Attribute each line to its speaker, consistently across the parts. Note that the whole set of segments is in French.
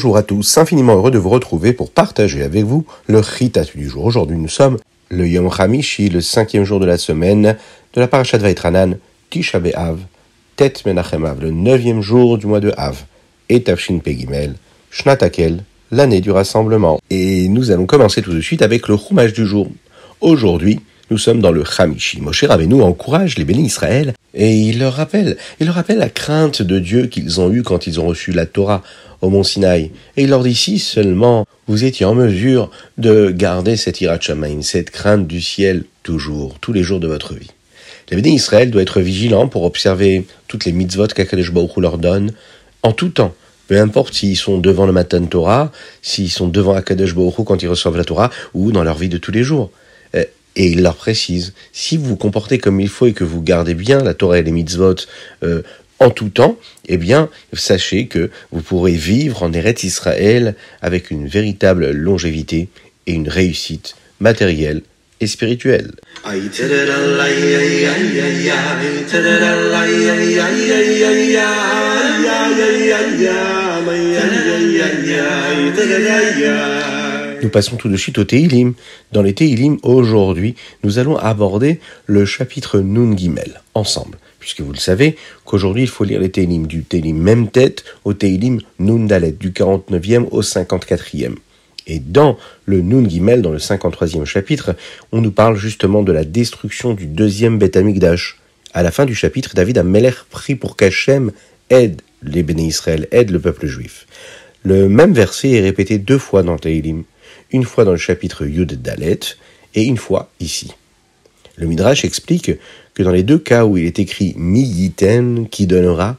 Speaker 1: Bonjour à tous, infiniment heureux de vous retrouver pour partager avec vous le Ritat du jour. Aujourd'hui, nous sommes le Yom Hamishi, le cinquième jour de la semaine de la Parashat Vaitranan, Tisha B'Av, Tet Menachem Av, le neuvième jour du mois de Av, et Tafshin Pegimel, Shnatakel, l'année du rassemblement. Et nous allons commencer tout de suite avec le Chumash du jour. Aujourd'hui, nous sommes dans le Hamishi. Moshe Rabbeinu encourage les bénis Israël et il leur rappelle, il leur rappelle la crainte de Dieu qu'ils ont eue quand ils ont reçu la Torah au mont Sinaï. Et il leur dit si seulement vous étiez en mesure de garder cette irat cette crainte du ciel toujours, tous les jours de votre vie. Les bénis Israël doit être vigilant pour observer toutes les mitzvot qu'Akadosh Baruch leur donne en tout temps. Peu importe s'ils sont devant le Matan Torah, s'ils sont devant Akadosh Baruch quand ils reçoivent la Torah, ou dans leur vie de tous les jours. Et il leur précise, si vous vous comportez comme il faut et que vous gardez bien la Torah et les mitzvot euh, en tout temps, eh bien, sachez que vous pourrez vivre en Eretz Israël avec une véritable longévité et une réussite matérielle et spirituelle. Nous passons tout de suite au Teilim. Dans les Teilim, aujourd'hui, nous allons aborder le chapitre Nun Gimel, ensemble. Puisque vous le savez, qu'aujourd'hui, il faut lire les Teilim du Teilim même tête au Teilim Nun Dalet, du 49e au 54e. Et dans le Nun Gimel, dans le 53e chapitre, on nous parle justement de la destruction du deuxième Beth Amikdash. À la fin du chapitre, David a Meler pris pour qu'Hachem aide les béné Israël, aide le peuple juif. Le même verset est répété deux fois dans Teilim une fois dans le chapitre Yud Dalet et une fois ici. Le Midrash explique que dans les deux cas où il est écrit Mi Yiten qui donnera,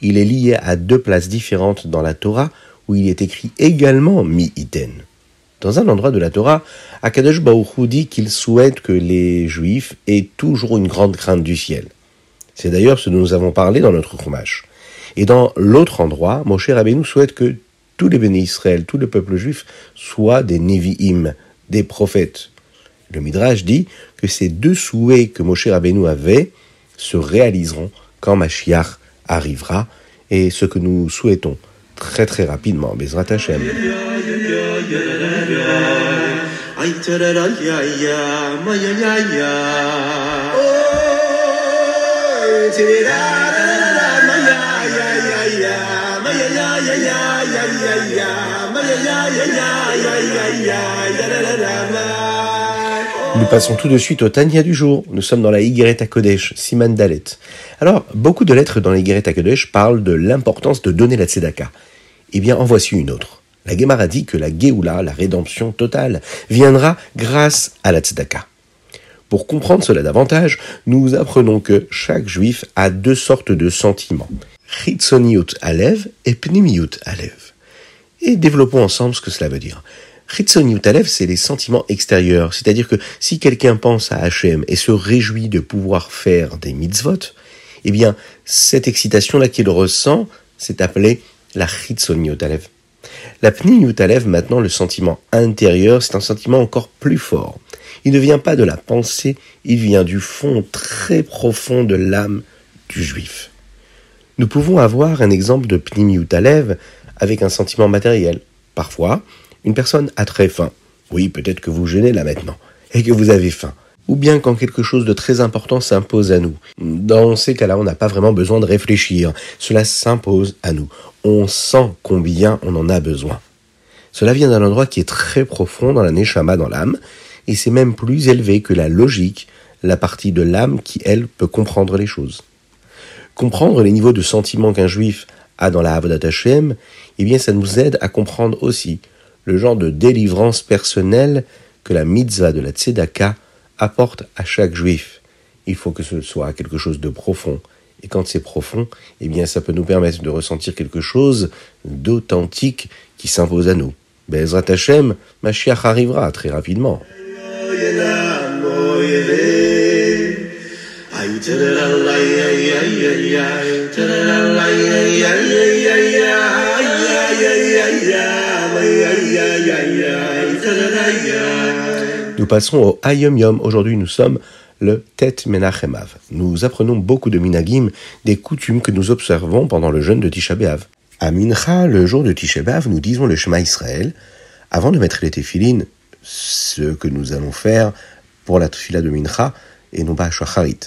Speaker 1: il est lié à deux places différentes dans la Torah où il est écrit également Mi Yiten. Dans un endroit de la Torah, Akadosh Baruch dit qu'il souhaite que les Juifs aient toujours une grande crainte du ciel. C'est d'ailleurs ce dont nous avons parlé dans notre Chumash. Et dans l'autre endroit, Moshe Rabbeinu souhaite que tous les bénis Israël, tout le peuple juif, soient des Nevi'im, des prophètes. Le Midrash dit que ces deux souhaits que Moshe Rabbeinu avait se réaliseront quand Mashiach arrivera, et ce que nous souhaitons très très rapidement, Bezrat Hashem. Nous passons tout de suite au Tania du jour. Nous sommes dans la Higueret Kodesh, Siman Dalet. Alors, beaucoup de lettres dans la Higueret Kodesh parlent de l'importance de donner la tzedaka. Eh bien, en voici une autre. La Gemara dit que la Geoula, la rédemption totale, viendra grâce à la tzedaka. Pour comprendre cela davantage, nous apprenons que chaque juif a deux sortes de sentiments. Chitzoniut Alev et Pnimiut Alev et développons ensemble ce que cela veut dire. Utalev, c'est les sentiments extérieurs, c'est-à-dire que si quelqu'un pense à Hachem et se réjouit de pouvoir faire des mitzvot, eh bien, cette excitation-là qu'il ressent, c'est appelé la Utalev. La Pni Utalev, maintenant, le sentiment intérieur, c'est un sentiment encore plus fort. Il ne vient pas de la pensée, il vient du fond très profond de l'âme du juif. Nous pouvons avoir un exemple de Pnimi Utalev avec un sentiment matériel. Parfois, une personne a très faim. Oui, peut-être que vous gênez là maintenant, et que vous avez faim. Ou bien quand quelque chose de très important s'impose à nous. Dans ces cas-là, on n'a pas vraiment besoin de réfléchir. Cela s'impose à nous. On sent combien on en a besoin. Cela vient d'un endroit qui est très profond dans la neshama, dans l'âme, et c'est même plus élevé que la logique, la partie de l'âme qui, elle, peut comprendre les choses. Comprendre les niveaux de sentiments qu'un juif dans la Avodat Hashem, eh bien ça nous aide à comprendre aussi le genre de délivrance personnelle que la mitzvah de la tzedaka apporte à chaque juif. Il faut que ce soit quelque chose de profond. Et quand c'est profond, eh bien ça peut nous permettre de ressentir quelque chose d'authentique qui s'impose à nous. Bezrat Hashem, Mashiach arrivera très rapidement. Nous passons au Hayom Yom. Aujourd'hui, nous sommes le Tet Menachemav. Nous apprenons beaucoup de minagim, des coutumes que nous observons pendant le jeûne de Tisha B'Av. À Mincha, le jour de Tisha B'Av, nous disons le Shema Israël. Avant de mettre les téphilines, ce que nous allons faire pour la tefila de Mincha, et non pas Shacharit.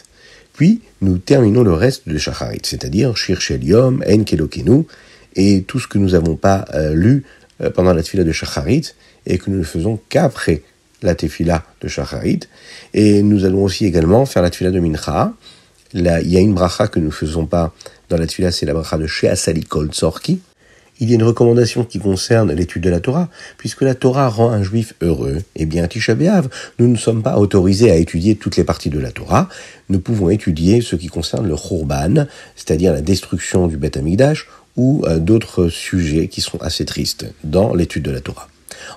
Speaker 1: Puis, nous terminons le reste de Shacharit, c'est-à-dire Shir Yom, En Kelokenu, et tout ce que nous n'avons pas euh, lu euh, pendant la tefila de Shacharit, et que nous ne faisons qu'après la tefila de Shacharit. Et nous allons aussi également faire la tefila de Mincha. Il y a une bracha que nous ne faisons pas dans la tefila, c'est la bracha de Sheasali Kol Tzorki. Il y a une recommandation qui concerne l'étude de la Torah, puisque la Torah rend un juif heureux. Eh bien, Tisha B'Av, nous ne sommes pas autorisés à étudier toutes les parties de la Torah. Nous pouvons étudier ce qui concerne le Khurban, c'est-à-dire la destruction du Beth Amikdash, ou euh, d'autres sujets qui sont assez tristes dans l'étude de la Torah.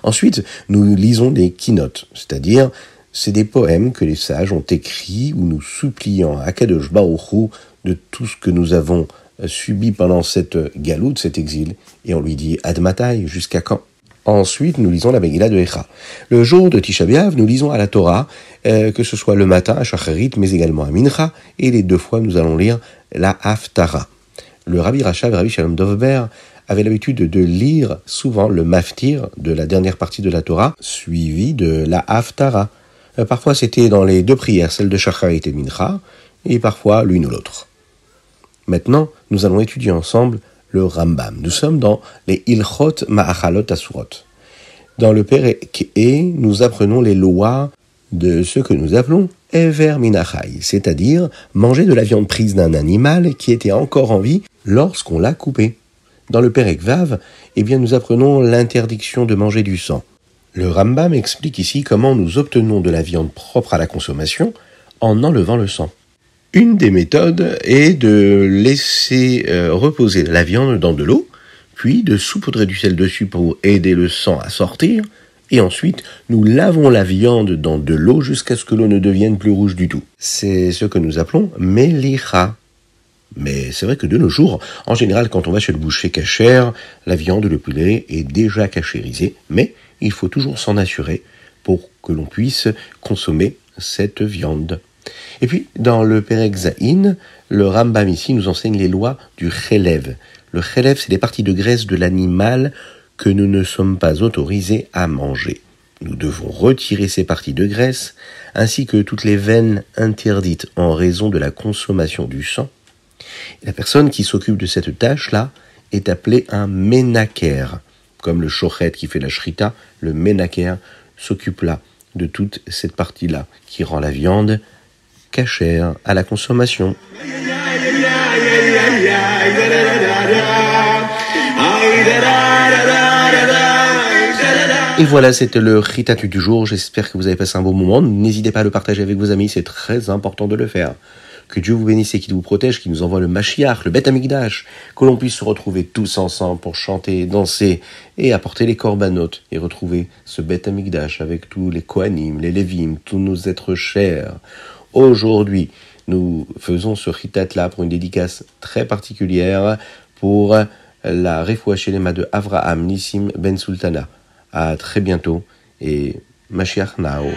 Speaker 1: Ensuite, nous lisons des keynotes, c'est-à-dire c'est des poèmes que les sages ont écrits où nous supplions à Kadosh Baruch de tout ce que nous avons euh, subi pendant cette galoute, cet exil, et on lui dit Admatai, jusqu'à quand? Ensuite, nous lisons la Megillah de Echa. Le jour de Tisha nous lisons à la Torah, euh, que ce soit le matin à Shacharit, mais également à Mincha, et les deux fois nous allons lire la Haftara. Le Rabbi Rachav, Rabbi Shalom Dovber, avait l'habitude de lire souvent le maftir de la dernière partie de la Torah, suivi de la Haftara. Euh, parfois c'était dans les deux prières, celle de Shacharit et Mincha, et parfois l'une ou l'autre. Maintenant, nous allons étudier ensemble le Rambam. Nous sommes dans les Ilchot Ma'achalot Asurot. Dans le Perek E, nous apprenons les lois de ce que nous appelons Ever Minachai, c'est-à-dire manger de la viande prise d'un animal qui était encore en vie lorsqu'on l'a coupé. Dans le Perek Vav, eh bien, nous apprenons l'interdiction de manger du sang. Le Rambam explique ici comment nous obtenons de la viande propre à la consommation en enlevant le sang. Une des méthodes est de laisser euh, reposer la viande dans de l'eau, puis de saupoudrer du sel dessus pour aider le sang à sortir, et ensuite nous lavons la viande dans de l'eau jusqu'à ce que l'eau ne devienne plus rouge du tout. C'est ce que nous appelons melicha. Mais c'est vrai que de nos jours, en général, quand on va chez le boucher cachère, la viande, le poulet est déjà cachérisée, mais il faut toujours s'en assurer pour que l'on puisse consommer cette viande. Et puis, dans le Perek Zahin, le Rambam ici nous enseigne les lois du chelev. Le chelev, c'est les parties de graisse de l'animal que nous ne sommes pas autorisés à manger. Nous devons retirer ces parties de graisse, ainsi que toutes les veines interdites en raison de la consommation du sang, la personne qui s'occupe de cette tâche-là est appelée un ménaker. Comme le chochet qui fait la shrita, le ménaker s'occupe là de toute cette partie-là qui rend la viande cachère à la consommation. Et voilà, c'était le Ritatu du jour. J'espère que vous avez passé un bon moment. N'hésitez pas à le partager avec vos amis, c'est très important de le faire. Que Dieu vous bénisse et qu'il vous protège, qu'il nous envoie le Mashiach, le Beth Amikdash, que l'on puisse se retrouver tous ensemble pour chanter, danser et apporter les corbanotes et retrouver ce Beth Amikdash avec tous les Kohanim, les Lévim, tous nos êtres chers. Aujourd'hui, nous faisons ce ritat-là pour une dédicace très particulière pour la Refouachelema de Avraham Nissim Ben Sultana. À très bientôt et Mashiach Nao.